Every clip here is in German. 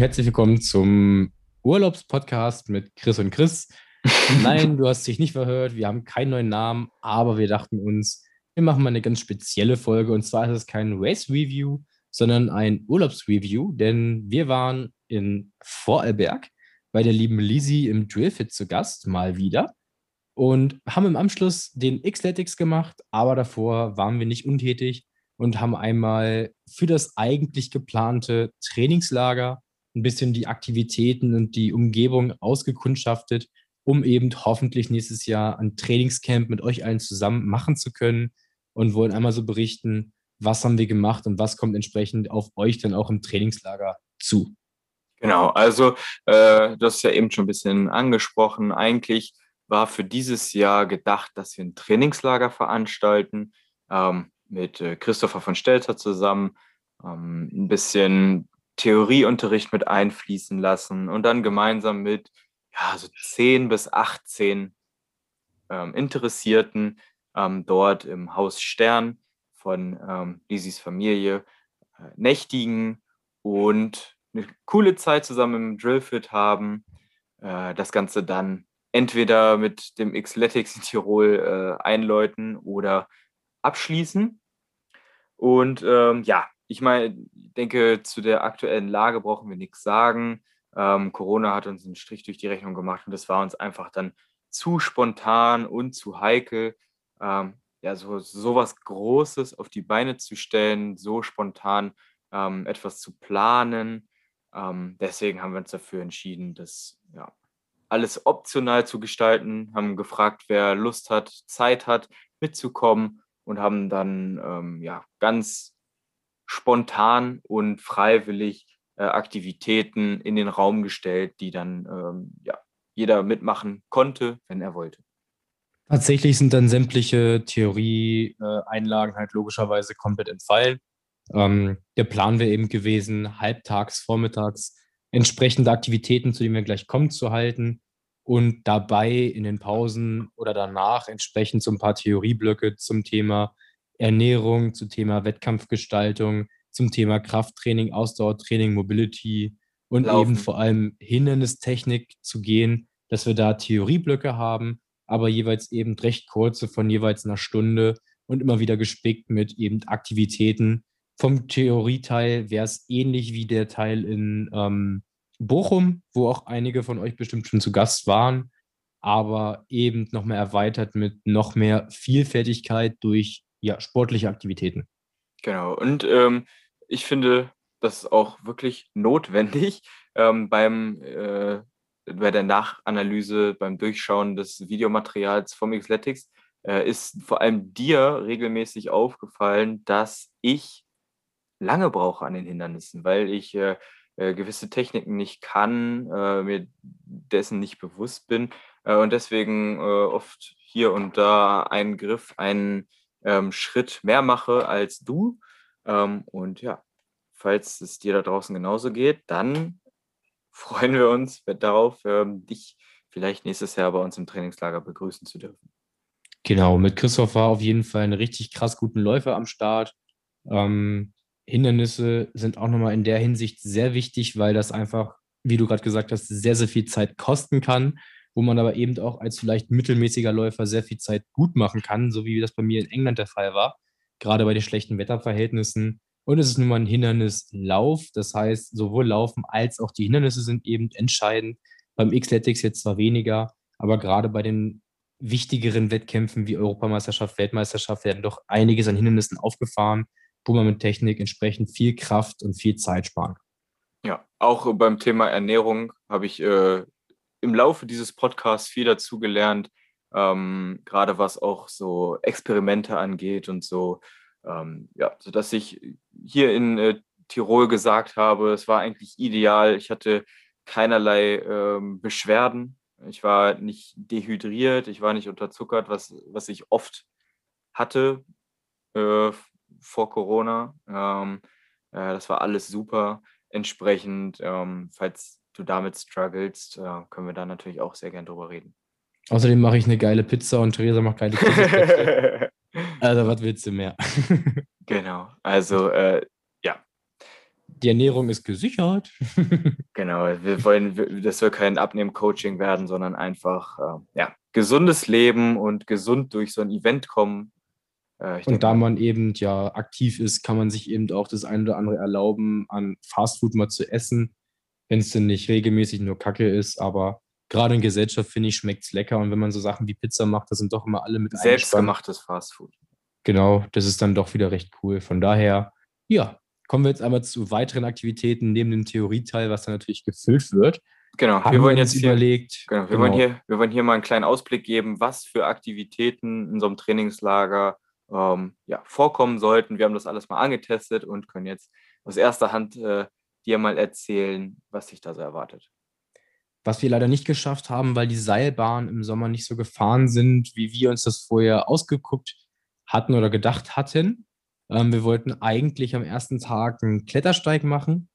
Herzlich willkommen zum Urlaubspodcast mit Chris und Chris. Nein, du hast dich nicht verhört, wir haben keinen neuen Namen, aber wir dachten uns, wir machen mal eine ganz spezielle Folge und zwar ist es kein Race Review, sondern ein Urlaubsreview, denn wir waren in Vorarlberg bei der lieben Lizzie im Drillfit zu Gast, mal wieder und haben im Anschluss den Xletics gemacht, aber davor waren wir nicht untätig und haben einmal für das eigentlich geplante Trainingslager ein bisschen die Aktivitäten und die Umgebung ausgekundschaftet, um eben hoffentlich nächstes Jahr ein Trainingscamp mit euch allen zusammen machen zu können und wollen einmal so berichten, was haben wir gemacht und was kommt entsprechend auf euch dann auch im Trainingslager zu. Genau, also äh, du hast ja eben schon ein bisschen angesprochen. Eigentlich war für dieses Jahr gedacht, dass wir ein Trainingslager veranstalten. Ähm, mit äh, Christopher von Stelzer zusammen ähm, ein bisschen Theorieunterricht mit einfließen lassen und dann gemeinsam mit ja, so 10 bis 18 ähm, Interessierten ähm, dort im Haus Stern von ähm, Lisis Familie äh, nächtigen und eine coole Zeit zusammen im Drillfit haben. Äh, das Ganze dann entweder mit dem Xletics in Tirol äh, einläuten oder abschließen. Und ähm, ja, ich meine, denke, zu der aktuellen Lage brauchen wir nichts sagen. Ähm, Corona hat uns einen Strich durch die Rechnung gemacht und das war uns einfach dann zu spontan und zu heikel, ähm, ja, so, so was Großes auf die Beine zu stellen, so spontan ähm, etwas zu planen. Ähm, deswegen haben wir uns dafür entschieden, das ja, alles optional zu gestalten, haben gefragt, wer Lust hat, Zeit hat, mitzukommen und haben dann ähm, ja, ganz spontan und freiwillig äh, Aktivitäten in den Raum gestellt, die dann ähm, ja, jeder mitmachen konnte, wenn er wollte. Tatsächlich sind dann sämtliche Theorie-Einlagen halt logischerweise komplett entfallen. Ähm, der Plan wäre eben gewesen, halbtags, vormittags entsprechende Aktivitäten, zu denen wir gleich kommen, zu halten und dabei in den Pausen oder danach entsprechend so ein paar Theorieblöcke zum Thema Ernährung, zum Thema Wettkampfgestaltung, zum Thema Krafttraining, Ausdauertraining, Mobility und Laufen. eben vor allem Hindernistechnik zu gehen, dass wir da Theorieblöcke haben, aber jeweils eben recht kurze von jeweils einer Stunde und immer wieder gespickt mit eben Aktivitäten. Vom Theorieteil wäre es ähnlich wie der Teil in ähm, Bochum, wo auch einige von euch bestimmt schon zu Gast waren, aber eben noch mehr erweitert mit noch mehr Vielfältigkeit durch ja, sportliche Aktivitäten. Genau, und ähm, ich finde das ist auch wirklich notwendig ähm, beim, äh, bei der Nachanalyse, beim Durchschauen des Videomaterials vom Xletics, äh, ist vor allem dir regelmäßig aufgefallen, dass ich lange brauche an den Hindernissen, weil ich äh, äh, gewisse Techniken nicht kann, äh, mir dessen nicht bewusst bin äh, und deswegen oft hier und da einen Griff, einen ähm, Schritt mehr mache als du. Ähm, und ja, falls es dir da draußen genauso geht, dann freuen wir uns darauf, ähm, dich vielleicht nächstes Jahr bei uns im Trainingslager begrüßen zu dürfen. Genau, mit Christoph war auf jeden Fall ein richtig krass guten Läufer am Start. Ähm, Hindernisse sind auch nochmal in der Hinsicht sehr wichtig, weil das einfach, wie du gerade gesagt hast, sehr, sehr viel Zeit kosten kann, wo man aber eben auch als vielleicht mittelmäßiger Läufer sehr viel Zeit gut machen kann, so wie das bei mir in England der Fall war, gerade bei den schlechten Wetterverhältnissen. Und es ist nun mal ein Hindernislauf, das heißt, sowohl Laufen als auch die Hindernisse sind eben entscheidend. Beim Xletics jetzt zwar weniger, aber gerade bei den wichtigeren Wettkämpfen wie Europameisterschaft, Weltmeisterschaft werden doch einiges an Hindernissen aufgefahren wo man mit Technik entsprechend viel Kraft und viel Zeit sparen kann. Ja, auch beim Thema Ernährung habe ich äh, im Laufe dieses Podcasts viel dazu gelernt, ähm, gerade was auch so Experimente angeht und so. Ähm, ja, sodass ich hier in äh, Tirol gesagt habe, es war eigentlich ideal. Ich hatte keinerlei ähm, Beschwerden. Ich war nicht dehydriert, ich war nicht unterzuckert, was, was ich oft hatte äh, vor Corona. Ähm, äh, das war alles super. Entsprechend, ähm, falls du damit strugglest, äh, können wir da natürlich auch sehr gern drüber reden. Außerdem mache ich eine geile Pizza und Theresa macht geile Pizza. also, was willst du mehr? genau. Also, äh, ja. die Ernährung ist gesichert. genau, wir wollen, das soll kein Abnehmen-Coaching werden, sondern einfach äh, ja, gesundes Leben und gesund durch so ein Event kommen. Äh, und da man eben ja aktiv ist, kann man sich eben auch das eine oder andere erlauben, an Fastfood mal zu essen, wenn es denn nicht regelmäßig nur Kacke ist. Aber gerade in Gesellschaft, finde ich, schmeckt es lecker. Und wenn man so Sachen wie Pizza macht, das sind doch immer alle mit Selbstgemachtes Fastfood. Genau, das ist dann doch wieder recht cool. Von daher, ja, kommen wir jetzt einmal zu weiteren Aktivitäten neben dem Theorieteil, was dann natürlich gefüllt wird. Genau, Haben wir wollen jetzt hier, überlegt. Genau, wir, genau. Wollen hier, wir wollen hier mal einen kleinen Ausblick geben, was für Aktivitäten in so einem Trainingslager ähm, ja, vorkommen sollten. Wir haben das alles mal angetestet und können jetzt aus erster Hand äh, dir mal erzählen, was sich da so erwartet. Was wir leider nicht geschafft haben, weil die Seilbahnen im Sommer nicht so gefahren sind, wie wir uns das vorher ausgeguckt hatten oder gedacht hatten. Ähm, wir wollten eigentlich am ersten Tag einen Klettersteig machen.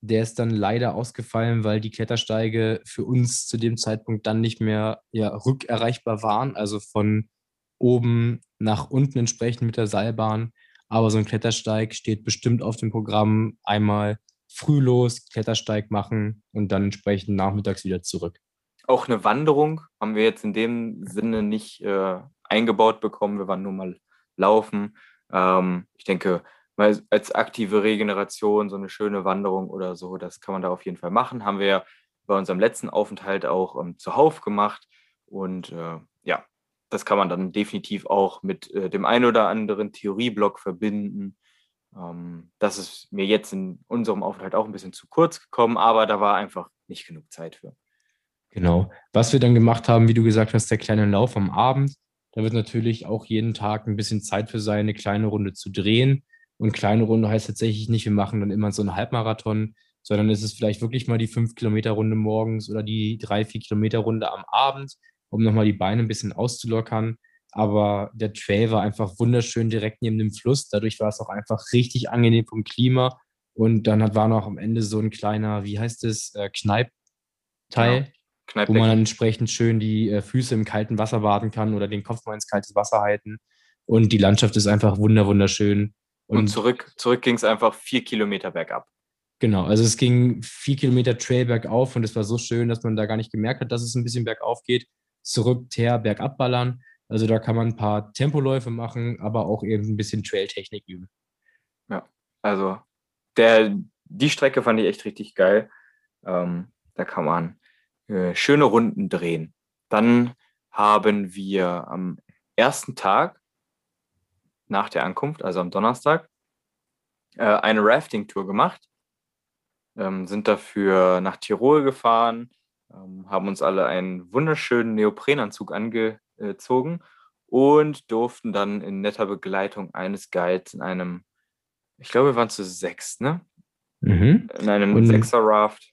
Der ist dann leider ausgefallen, weil die Klettersteige für uns zu dem Zeitpunkt dann nicht mehr ja, rückerreichbar waren, also von oben nach unten entsprechend mit der Seilbahn. Aber so ein Klettersteig steht bestimmt auf dem Programm. Einmal früh los, Klettersteig machen und dann entsprechend nachmittags wieder zurück. Auch eine Wanderung haben wir jetzt in dem Sinne nicht äh, eingebaut bekommen. Wir waren nur mal laufen. Ähm, ich denke, als aktive Regeneration, so eine schöne Wanderung oder so, das kann man da auf jeden Fall machen. Haben wir bei unserem letzten Aufenthalt auch ähm, zuhauf gemacht. Und äh, ja, das kann man dann definitiv auch mit äh, dem einen oder anderen Theorieblock verbinden. Ähm, das ist mir jetzt in unserem Aufenthalt auch ein bisschen zu kurz gekommen, aber da war einfach nicht genug Zeit für. Genau. Was wir dann gemacht haben, wie du gesagt hast, der kleine Lauf am Abend. Da wird natürlich auch jeden Tag ein bisschen Zeit für sein, eine kleine Runde zu drehen. Und kleine Runde heißt tatsächlich nicht, wir machen dann immer so einen Halbmarathon, sondern es ist vielleicht wirklich mal die 5-Kilometer-Runde morgens oder die 3-4-Kilometer-Runde am Abend, um nochmal die Beine ein bisschen auszulockern. Aber der Trail war einfach wunderschön direkt neben dem Fluss. Dadurch war es auch einfach richtig angenehm vom Klima. Und dann war noch am Ende so ein kleiner, wie heißt es, äh, Kneipteil. Genau. Wo man dann entsprechend schön die äh, Füße im kalten Wasser baden kann oder den Kopf mal ins kalte Wasser halten. Und die Landschaft ist einfach wunder wunderschön. Und, und zurück, zurück ging es einfach vier Kilometer bergab. Genau, also es ging vier Kilometer Trail bergauf und es war so schön, dass man da gar nicht gemerkt hat, dass es ein bisschen bergauf geht. Zurück, ter, bergab ballern. Also da kann man ein paar Tempoläufe machen, aber auch eben ein bisschen Trailtechnik üben. Ja, also der, die Strecke fand ich echt richtig geil. Ähm, da kann man äh, schöne Runden drehen. Dann haben wir am ersten Tag nach der Ankunft, also am Donnerstag, äh, eine Rafting-Tour gemacht. Ähm, sind dafür nach Tirol gefahren, ähm, haben uns alle einen wunderschönen Neoprenanzug angezogen und durften dann in netter Begleitung eines Guides in einem, ich glaube, wir waren zu sechs, ne? Mhm. In einem Sechser-Raft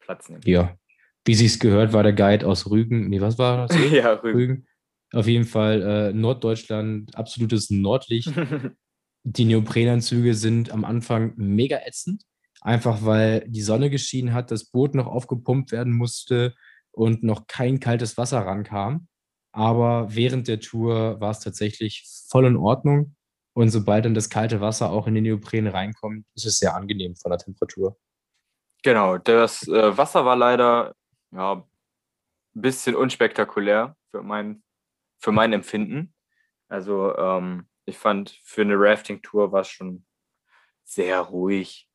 Platz nehmen. Ja, wie sie es gehört, war der Guide aus Rügen. Nee, was war das? ja, Rügen. Rügen. Auf jeden Fall äh, Norddeutschland, absolutes Nordlicht. die Neoprenanzüge sind am Anfang mega ätzend, einfach weil die Sonne geschienen hat, das Boot noch aufgepumpt werden musste und noch kein kaltes Wasser rankam. Aber während der Tour war es tatsächlich voll in Ordnung. Und sobald dann das kalte Wasser auch in den Neopren reinkommt, ist es sehr angenehm von der Temperatur. Genau, das äh, Wasser war leider ja, ein bisschen unspektakulär für mein, für mein Empfinden. Also ähm, ich fand, für eine Rafting-Tour war es schon sehr ruhig.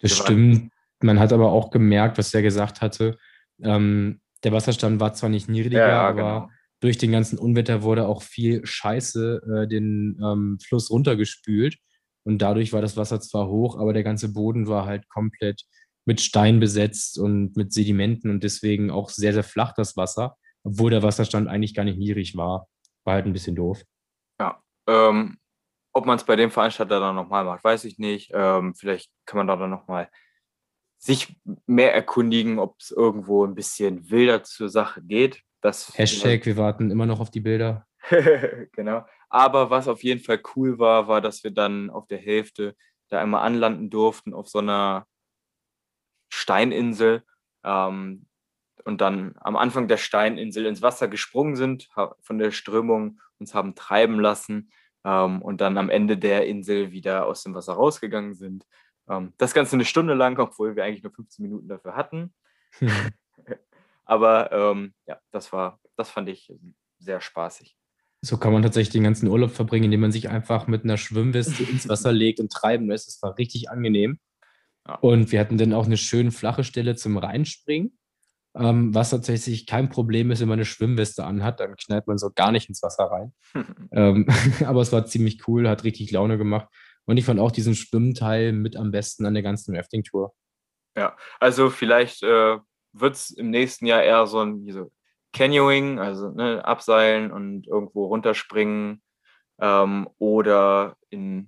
Das stimmt. Man hat aber auch gemerkt, was er gesagt hatte. Ähm, der Wasserstand war zwar nicht niedriger, ja, ja, aber genau. durch den ganzen Unwetter wurde auch viel Scheiße äh, den ähm, Fluss runtergespült. Und dadurch war das Wasser zwar hoch, aber der ganze Boden war halt komplett mit Stein besetzt und mit Sedimenten und deswegen auch sehr, sehr flach das Wasser, obwohl der Wasserstand eigentlich gar nicht niedrig war. War halt ein bisschen doof. Ja, ähm, ob man es bei dem Veranstalter dann nochmal macht, weiß ich nicht. Ähm, vielleicht kann man da dann nochmal sich mehr erkundigen, ob es irgendwo ein bisschen wilder zur Sache geht. Das Hashtag, wir warten immer noch auf die Bilder. genau. Aber was auf jeden Fall cool war, war, dass wir dann auf der Hälfte da einmal anlanden durften auf so einer Steininsel ähm, und dann am Anfang der Steininsel ins Wasser gesprungen sind, von der Strömung uns haben treiben lassen ähm, und dann am Ende der Insel wieder aus dem Wasser rausgegangen sind. Ähm, das Ganze eine Stunde lang, obwohl wir eigentlich nur 15 Minuten dafür hatten. Aber ähm, ja, das war, das fand ich sehr spaßig. So kann man tatsächlich den ganzen Urlaub verbringen, indem man sich einfach mit einer Schwimmweste ins Wasser legt und treiben lässt. Das war richtig angenehm. Ja. Und wir hatten dann auch eine schöne flache Stelle zum Reinspringen, ähm, was tatsächlich kein Problem ist, wenn man eine Schwimmweste anhat. Dann knallt man so gar nicht ins Wasser rein. ähm, aber es war ziemlich cool, hat richtig Laune gemacht. Und ich fand auch diesen Schwimmteil mit am besten an der ganzen Rafting-Tour. Ja, also vielleicht äh, wird es im nächsten Jahr eher so ein so Canyoning, also ne, abseilen und irgendwo runterspringen ähm, oder in,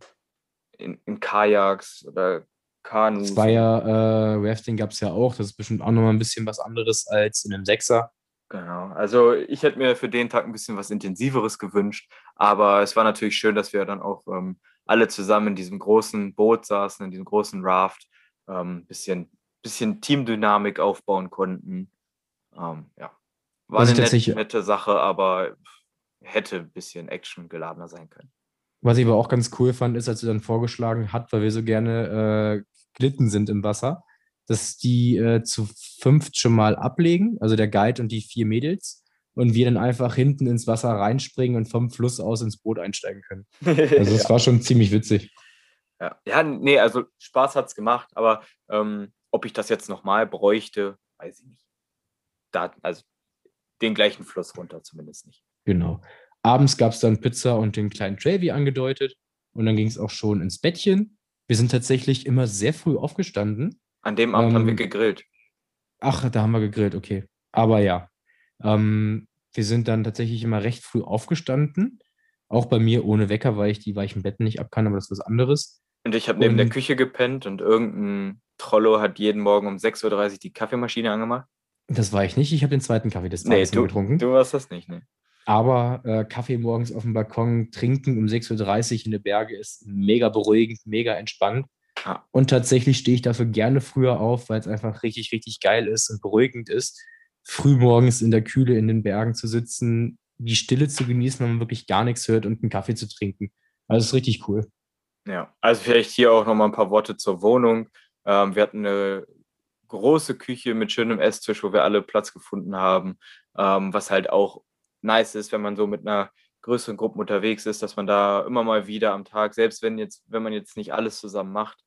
in, in Kajaks oder Kanus. Zweier äh, Rafting gab es ja auch. Das ist bestimmt auch nochmal ein bisschen was anderes als in einem Sechser. Genau. Also ich hätte mir für den Tag ein bisschen was Intensiveres gewünscht, aber es war natürlich schön, dass wir dann auch ähm, alle zusammen in diesem großen Boot saßen, in diesem großen Raft, ein ähm, bisschen, bisschen Teamdynamik aufbauen konnten. Ähm, ja. War was eine nette, nette Sache, aber hätte ein bisschen actiongeladener sein können. Was ich aber auch ganz cool fand, ist, als sie dann vorgeschlagen hat, weil wir so gerne äh, glitten sind im Wasser, dass die äh, zu fünft schon mal ablegen, also der Guide und die vier Mädels, und wir dann einfach hinten ins Wasser reinspringen und vom Fluss aus ins Boot einsteigen können. Also es ja. war schon ziemlich witzig. Ja, ja nee, also Spaß hat es gemacht, aber ähm, ob ich das jetzt nochmal bräuchte, weiß ich nicht. Da, also den gleichen Fluss runter zumindest nicht. Genau. Abends gab es dann Pizza und den kleinen Tray, wie angedeutet. Und dann ging es auch schon ins Bettchen. Wir sind tatsächlich immer sehr früh aufgestanden. An dem Abend ähm, haben wir ähm, gegrillt. Ach, da haben wir gegrillt, okay. Aber ja. Ähm, wir sind dann tatsächlich immer recht früh aufgestanden. Auch bei mir ohne Wecker, weil ich die weichen Betten nicht ab kann, aber das ist was anderes. Und ich habe neben der Küche gepennt und irgendein Trollo hat jeden Morgen um 6.30 Uhr die Kaffeemaschine angemacht. Das war ich nicht. Ich habe den zweiten Kaffee des Tages nee, du, getrunken. Du warst das nicht, ne? Aber äh, Kaffee morgens auf dem Balkon trinken um 6.30 Uhr in den Berge ist mega beruhigend, mega entspannt. Ah. Und tatsächlich stehe ich dafür gerne früher auf, weil es einfach richtig, richtig geil ist und beruhigend ist, früh morgens in der Kühle in den Bergen zu sitzen, die Stille zu genießen, wenn man wirklich gar nichts hört und einen Kaffee zu trinken. Also ist richtig cool. Ja, also vielleicht hier auch nochmal ein paar Worte zur Wohnung. Ähm, wir hatten eine große Küche mit schönem Esstisch, wo wir alle Platz gefunden haben, ähm, was halt auch nice ist, wenn man so mit einer größeren Gruppe unterwegs ist, dass man da immer mal wieder am Tag, selbst wenn jetzt, wenn man jetzt nicht alles zusammen macht,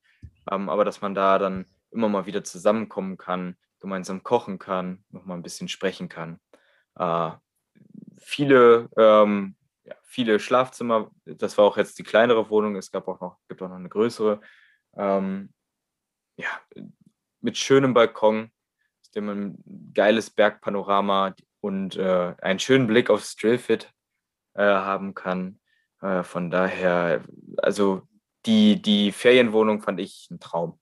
ähm, aber dass man da dann immer mal wieder zusammenkommen kann, gemeinsam kochen kann, nochmal ein bisschen sprechen kann. Äh, viele, ähm, ja, viele Schlafzimmer, das war auch jetzt die kleinere Wohnung, es gab auch noch, gibt auch noch eine größere. Ähm, ja, mit schönem Balkon, aus dem man ein geiles Bergpanorama und äh, einen schönen Blick aufs Drillfit äh, haben kann. Äh, von daher, also die, die Ferienwohnung fand ich ein Traum.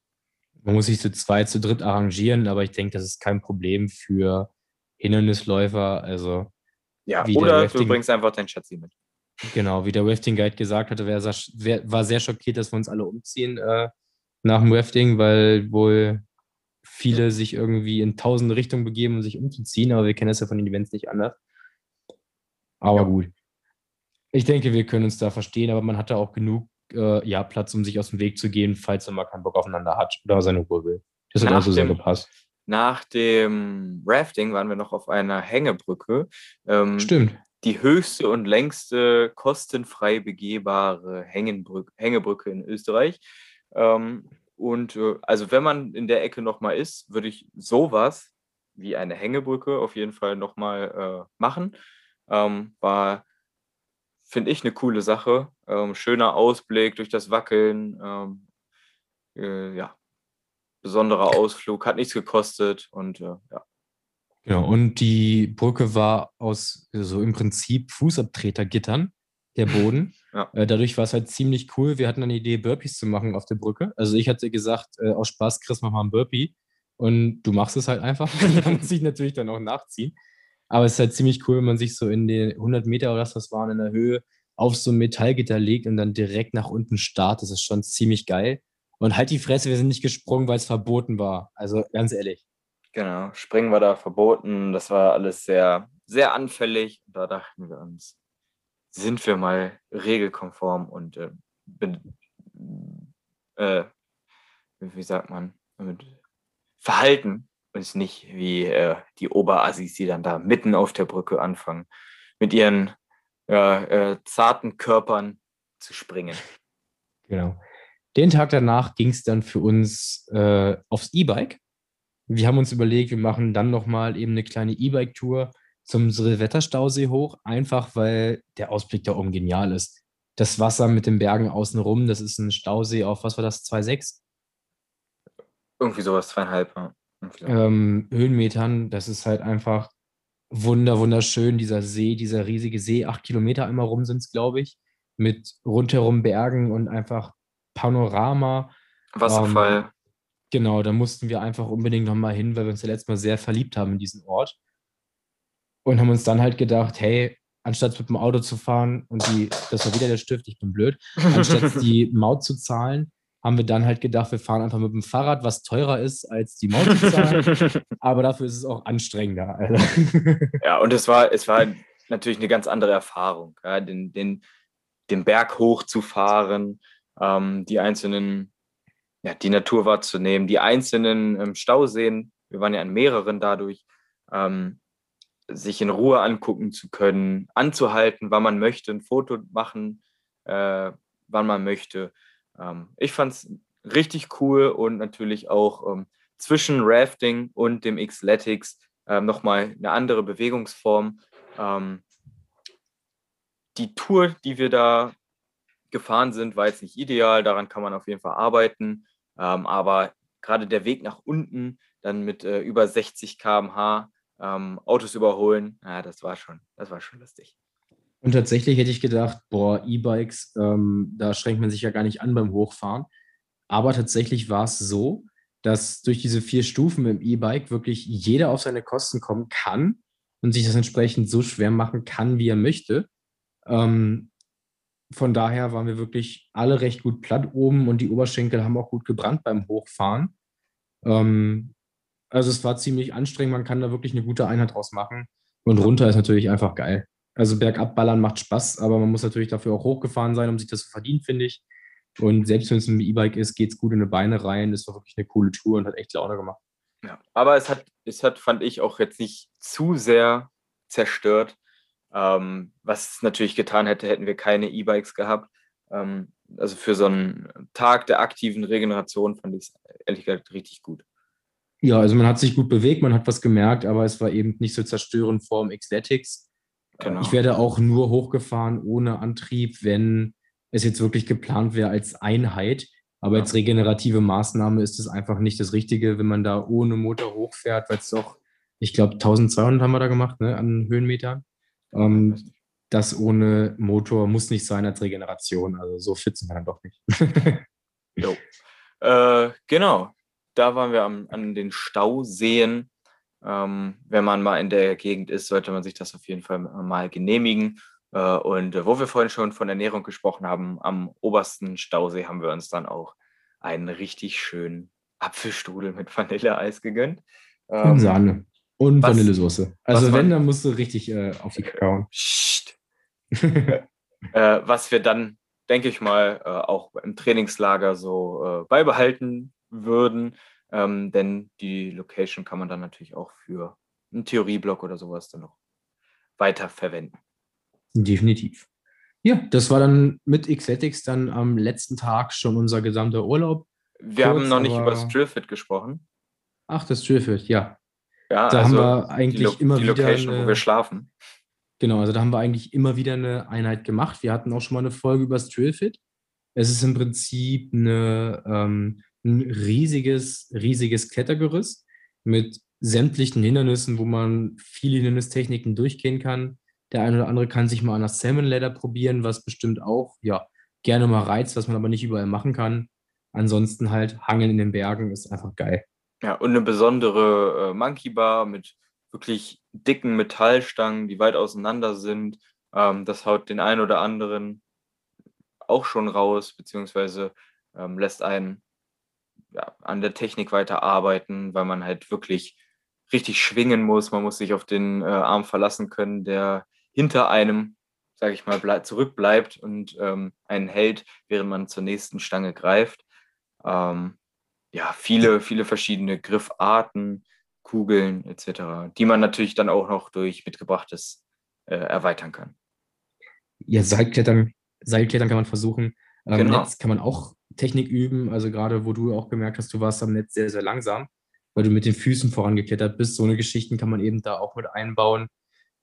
Man muss sich zu zweit, zu dritt arrangieren, aber ich denke, das ist kein Problem für Hindernisläufer. Also ja, oder Rafting, du bringst einfach dein Schatzi mit. Genau, wie der Rafting Guide gesagt hatte, wer, wer, war sehr schockiert, dass wir uns alle umziehen äh, nach dem Rafting, weil wohl viele sich irgendwie in tausende Richtungen begeben, um sich umzuziehen, aber wir kennen das ja von den Events nicht anders. Aber ja. gut. Ich denke, wir können uns da verstehen, aber man hatte auch genug äh, ja, Platz, um sich aus dem Weg zu gehen, falls er mal keinen Bock aufeinander hat oder seine Ruhe will. Das hat also sehr gepasst. Nach dem Rafting waren wir noch auf einer Hängebrücke. Ähm, Stimmt. Die höchste und längste kostenfrei begehbare Hängenbrück Hängebrücke in Österreich. Ähm, und äh, also wenn man in der Ecke nochmal ist, würde ich sowas wie eine Hängebrücke auf jeden Fall nochmal äh, machen. Ähm, war, finde ich, eine coole Sache. Ähm, schöner Ausblick durch das Wackeln. Ähm, äh, ja, besonderer Ausflug, hat nichts gekostet und äh, ja. Genau, und die Brücke war aus so im Prinzip Fußabtretergittern der Boden. Ja. Äh, dadurch war es halt ziemlich cool. Wir hatten eine Idee, Burpees zu machen auf der Brücke. Also ich hatte gesagt, äh, aus Spaß, Chris, mach mal ein Burpee. Und du machst es halt einfach. da muss ich natürlich dann auch nachziehen. Aber es ist halt ziemlich cool, wenn man sich so in den 100 Meter oder was das waren in der Höhe auf so ein Metallgitter legt und dann direkt nach unten startet. Das ist schon ziemlich geil. Und halt die Fresse, wir sind nicht gesprungen, weil es verboten war. Also ganz ehrlich. Genau, springen war da verboten. Das war alles sehr, sehr anfällig. Da dachten wir uns, sind wir mal regelkonform und äh, äh, wie sagt man, mit verhalten und nicht wie äh, die Oberassis, die dann da mitten auf der Brücke anfangen, mit ihren ja, äh, zarten Körpern zu springen. Genau. Den Tag danach ging es dann für uns äh, aufs E-Bike. Wir haben uns überlegt, wir machen dann nochmal eben eine kleine E-Bike-Tour zum Silvesterstausee hoch, einfach weil der Ausblick da oben genial ist. Das Wasser mit den Bergen außenrum, das ist ein Stausee auf, was war das, 2,6? Irgendwie sowas, zweieinhalb. Ja. Ähm, Höhenmetern, das ist halt einfach wunder, wunderschön, dieser See, dieser riesige See, acht Kilometer einmal rum sind es, glaube ich, mit rundherum Bergen und einfach Panorama. Wasserfall. Ähm, genau, da mussten wir einfach unbedingt nochmal hin, weil wir uns ja letztes Mal sehr verliebt haben in diesen Ort. Und haben uns dann halt gedacht, hey, anstatt mit dem Auto zu fahren und die, das war wieder der Stift, ich bin blöd, anstatt die Maut zu zahlen, haben wir dann halt gedacht, wir fahren einfach mit dem Fahrrad, was teurer ist als die Maut aber dafür ist es auch anstrengender. Also. Ja, und es war, es war natürlich eine ganz andere Erfahrung, ja, den, den, den Berg hochzufahren, ähm, die einzelnen, ja, die Natur wahrzunehmen, die einzelnen ähm, Stauseen, wir waren ja an mehreren dadurch, ähm, sich in Ruhe angucken zu können, anzuhalten, wann man möchte, ein Foto machen, äh, wann man möchte. Ähm, ich fand es richtig cool und natürlich auch ähm, zwischen Rafting und dem Xletics ähm, nochmal eine andere Bewegungsform. Ähm, die Tour, die wir da gefahren sind, war jetzt nicht ideal, daran kann man auf jeden Fall arbeiten, ähm, aber gerade der Weg nach unten, dann mit äh, über 60 km/h ähm, Autos überholen, ja, das war schon, das war schon lustig. Und tatsächlich hätte ich gedacht, boah, E-Bikes, ähm, da schränkt man sich ja gar nicht an beim Hochfahren. Aber tatsächlich war es so, dass durch diese vier Stufen im E-Bike wirklich jeder auf seine Kosten kommen kann und sich das entsprechend so schwer machen kann, wie er möchte. Ähm, von daher waren wir wirklich alle recht gut platt oben und die Oberschenkel haben auch gut gebrannt beim Hochfahren. Ähm, also es war ziemlich anstrengend, man kann da wirklich eine gute Einheit draus machen. Und runter ist natürlich einfach geil. Also bergab ballern macht Spaß, aber man muss natürlich dafür auch hochgefahren sein, um sich das zu verdienen, finde ich. Und selbst wenn es ein E-Bike ist, geht es gut in die Beine rein. Das war wirklich eine coole Tour und hat echt Laune gemacht. Ja, aber es hat, es hat, fand ich, auch jetzt nicht zu sehr zerstört. Ähm, was es natürlich getan hätte, hätten wir keine E-Bikes gehabt. Ähm, also für so einen Tag der aktiven Regeneration fand ich es ehrlich gesagt richtig gut. Ja, also man hat sich gut bewegt, man hat was gemerkt, aber es war eben nicht so zerstörend vorm Xletics. Genau. Ich werde auch nur hochgefahren ohne Antrieb, wenn es jetzt wirklich geplant wäre als Einheit. Aber als regenerative Maßnahme ist es einfach nicht das Richtige, wenn man da ohne Motor hochfährt, weil es doch, ich glaube, 1200 haben wir da gemacht ne, an Höhenmetern. Ähm, das ohne Motor muss nicht sein als Regeneration. Also so fit sind wir dann doch nicht. jo. Äh, genau, da waren wir am, an den Stauseen ähm, wenn man mal in der Gegend ist, sollte man sich das auf jeden Fall mal genehmigen. Äh, und äh, wo wir vorhin schon von Ernährung gesprochen haben, am obersten Stausee haben wir uns dann auch einen richtig schönen Apfelstrudel mit Vanilleeis gegönnt. Ähm, und Sahne. Und was, Vanillesoße. Also wenn, dann musst du richtig äh, auf die Kakao. äh, was wir dann, denke ich mal, äh, auch im Trainingslager so äh, beibehalten würden. Ähm, denn die Location kann man dann natürlich auch für einen Theorieblock oder sowas dann noch weiter verwenden. Definitiv. Ja, das war dann mit Xletics dann am letzten Tag schon unser gesamter Urlaub. Wir Kurz, haben noch nicht über das Drillfit gesprochen. Ach, das Drillfit, ja. Ja, da also haben wir eigentlich die immer die wieder. Location, eine, wo wir schlafen. Genau, also da haben wir eigentlich immer wieder eine Einheit gemacht. Wir hatten auch schon mal eine Folge über das Drillfit. Es ist im Prinzip eine ähm, ein riesiges, riesiges Klettergerüst mit sämtlichen Hindernissen, wo man viele Hindernistechniken durchgehen kann. Der eine oder andere kann sich mal an der Salmon Ladder probieren, was bestimmt auch ja, gerne mal reizt, was man aber nicht überall machen kann. Ansonsten halt Hangeln in den Bergen ist einfach geil. Ja, und eine besondere äh, Monkey Bar mit wirklich dicken Metallstangen, die weit auseinander sind. Ähm, das haut den einen oder anderen auch schon raus, beziehungsweise ähm, lässt einen ja, an der Technik weiter arbeiten, weil man halt wirklich richtig schwingen muss. Man muss sich auf den äh, Arm verlassen können, der hinter einem, sage ich mal, bleib, zurückbleibt und ähm, einen hält, während man zur nächsten Stange greift. Ähm, ja, viele, viele verschiedene Griffarten, Kugeln etc., die man natürlich dann auch noch durch mitgebrachtes äh, erweitern kann. Ja, Seilklettern, Seilklettern kann man versuchen. Am genau. Netz kann man auch Technik üben. Also gerade, wo du auch gemerkt hast, du warst am Netz sehr, sehr langsam, weil du mit den Füßen vorangeklettert bist. So eine Geschichten kann man eben da auch mit einbauen.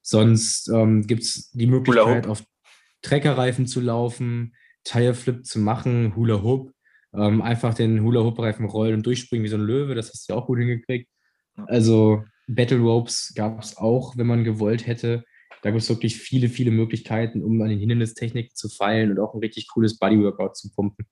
Sonst ähm, gibt es die Möglichkeit, auf Treckerreifen zu laufen, Tire Flip zu machen, Hula Hoop. Ähm, einfach den Hula Hoop Reifen rollen und durchspringen wie so ein Löwe. Das hast du ja auch gut hingekriegt. Also Battle Ropes gab es auch, wenn man gewollt hätte. Da gibt es wirklich viele, viele Möglichkeiten, um an den Hindernistechniken zu feilen und auch ein richtig cooles Bodyworkout zu pumpen.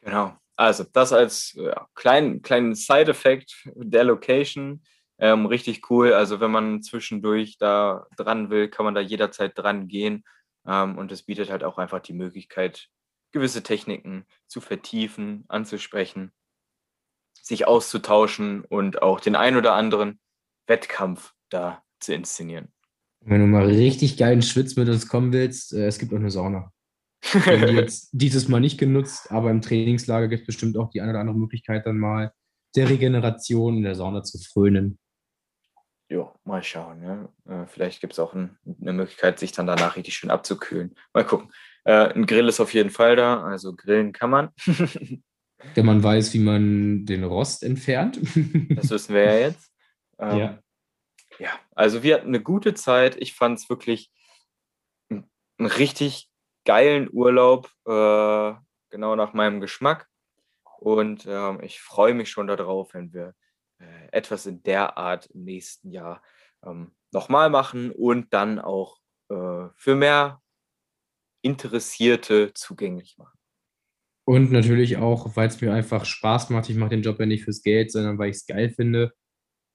Genau. Also das als ja, kleinen kleinen Side-Effekt der Location. Ähm, richtig cool. Also wenn man zwischendurch da dran will, kann man da jederzeit dran gehen. Ähm, und es bietet halt auch einfach die Möglichkeit, gewisse Techniken zu vertiefen, anzusprechen, sich auszutauschen und auch den ein oder anderen Wettkampf da zu inszenieren. Wenn du mal richtig geilen Schwitz mit uns kommen willst, äh, es gibt auch eine Sauna. Haben jetzt dieses Mal nicht genutzt, aber im Trainingslager gibt es bestimmt auch die eine oder andere Möglichkeit, dann mal der Regeneration in der Sauna zu frönen. Ja, mal schauen. Ja. Äh, vielleicht gibt es auch ein, eine Möglichkeit, sich dann danach richtig schön abzukühlen. Mal gucken. Äh, ein Grill ist auf jeden Fall da, also grillen kann man. Wenn man weiß, wie man den Rost entfernt. das wissen wir ja jetzt. Ähm, ja. Ja, also wir hatten eine gute Zeit. Ich fand es wirklich einen richtig geilen Urlaub, äh, genau nach meinem Geschmack. Und äh, ich freue mich schon darauf, wenn wir äh, etwas in der Art im nächsten Jahr ähm, nochmal machen und dann auch äh, für mehr Interessierte zugänglich machen. Und natürlich auch, weil es mir einfach Spaß macht. Ich mache den Job ja nicht fürs Geld, sondern weil ich es geil finde,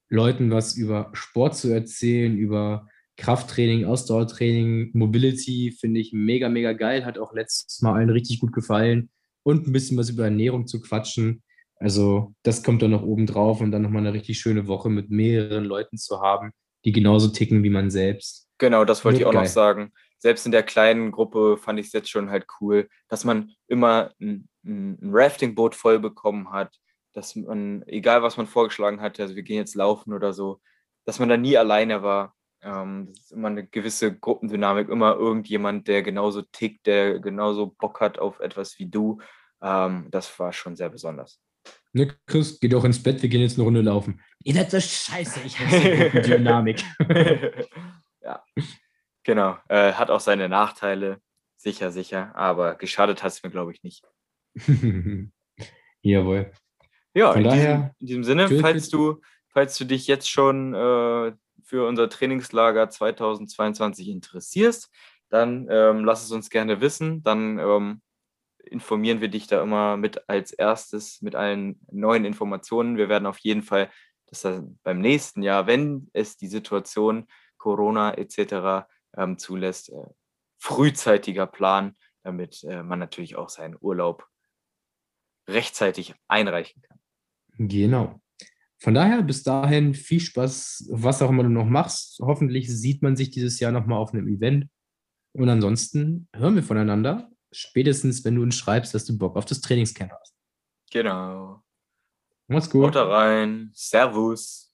Leuten was über Sport zu erzählen, über Krafttraining, Ausdauertraining, Mobility finde ich mega, mega geil. Hat auch letztes Mal allen richtig gut gefallen. Und ein bisschen was über Ernährung zu quatschen. Also, das kommt dann noch oben drauf und dann nochmal eine richtig schöne Woche mit mehreren Leuten zu haben, die genauso ticken wie man selbst. Genau, das wollte ich auch geil. noch sagen selbst in der kleinen Gruppe fand ich es jetzt schon halt cool, dass man immer ein, ein Raftingboot voll bekommen hat, dass man, egal was man vorgeschlagen hatte, also wir gehen jetzt laufen oder so, dass man da nie alleine war. Ähm, das ist immer eine gewisse Gruppendynamik, immer irgendjemand, der genauso tickt, der genauso Bock hat auf etwas wie du. Ähm, das war schon sehr besonders. Ne, Chris, geh doch ins Bett, wir gehen jetzt eine Runde laufen. Ihr seid so scheiße, ich hasse Dynamik. ja. Genau, äh, hat auch seine Nachteile, sicher, sicher, aber geschadet hat es mir, glaube ich, nicht. Jawohl. Ja, Von in, daher, diesem, in diesem Sinne, falls du, falls du dich jetzt schon äh, für unser Trainingslager 2022 interessierst, dann ähm, lass es uns gerne wissen. Dann ähm, informieren wir dich da immer mit als erstes mit allen neuen Informationen. Wir werden auf jeden Fall das beim nächsten Jahr, wenn es die Situation Corona etc ähm, zulässt. Äh, frühzeitiger Plan, damit äh, man natürlich auch seinen Urlaub rechtzeitig einreichen kann. Genau. Von daher bis dahin viel Spaß, was auch immer du noch machst. Hoffentlich sieht man sich dieses Jahr nochmal auf einem Event. Und ansonsten hören wir voneinander, spätestens wenn du uns schreibst, dass du Bock auf das Trainingscamp hast. Genau. Mach's gut. Haut rein. Servus.